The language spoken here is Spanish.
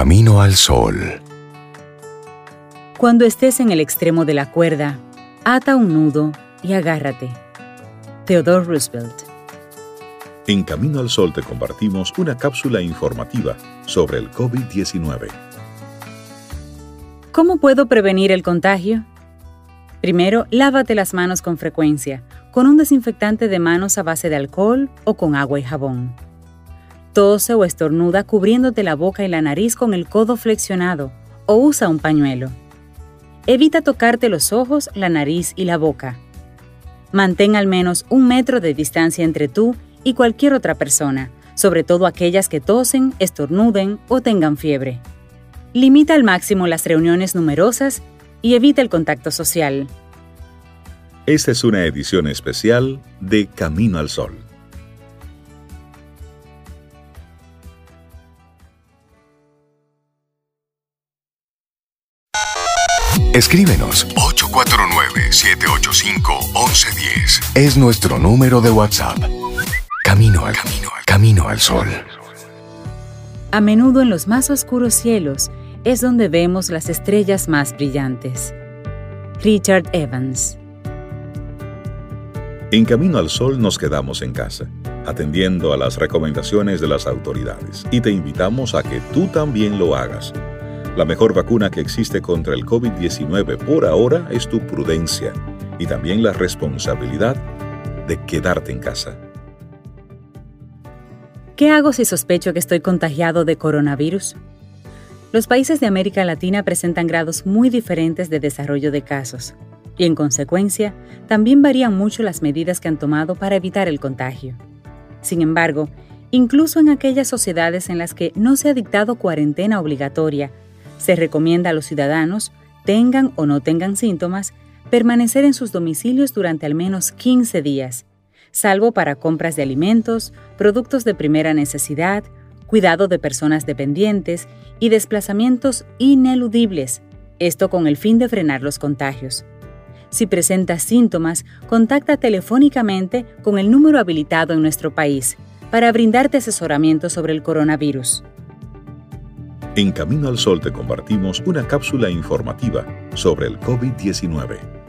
Camino al Sol. Cuando estés en el extremo de la cuerda, ata un nudo y agárrate. Theodore Roosevelt. En Camino al Sol te compartimos una cápsula informativa sobre el COVID-19. ¿Cómo puedo prevenir el contagio? Primero, lávate las manos con frecuencia, con un desinfectante de manos a base de alcohol o con agua y jabón. Tose o estornuda cubriéndote la boca y la nariz con el codo flexionado o usa un pañuelo. Evita tocarte los ojos, la nariz y la boca. Mantén al menos un metro de distancia entre tú y cualquier otra persona, sobre todo aquellas que tosen, estornuden o tengan fiebre. Limita al máximo las reuniones numerosas y evita el contacto social. Esta es una edición especial de Camino al Sol. Escríbenos 849-785-1110. Es nuestro número de WhatsApp. Camino al camino, al camino al sol. A menudo en los más oscuros cielos es donde vemos las estrellas más brillantes. Richard Evans. En Camino al Sol nos quedamos en casa, atendiendo a las recomendaciones de las autoridades, y te invitamos a que tú también lo hagas. La mejor vacuna que existe contra el COVID-19 por ahora es tu prudencia y también la responsabilidad de quedarte en casa. ¿Qué hago si sospecho que estoy contagiado de coronavirus? Los países de América Latina presentan grados muy diferentes de desarrollo de casos y en consecuencia también varían mucho las medidas que han tomado para evitar el contagio. Sin embargo, incluso en aquellas sociedades en las que no se ha dictado cuarentena obligatoria se recomienda a los ciudadanos, tengan o no tengan síntomas, permanecer en sus domicilios durante al menos 15 días, salvo para compras de alimentos, productos de primera necesidad, cuidado de personas dependientes y desplazamientos ineludibles, esto con el fin de frenar los contagios. Si presentas síntomas, contacta telefónicamente con el número habilitado en nuestro país para brindarte asesoramiento sobre el coronavirus. En Camino al Sol te compartimos una cápsula informativa sobre el COVID-19.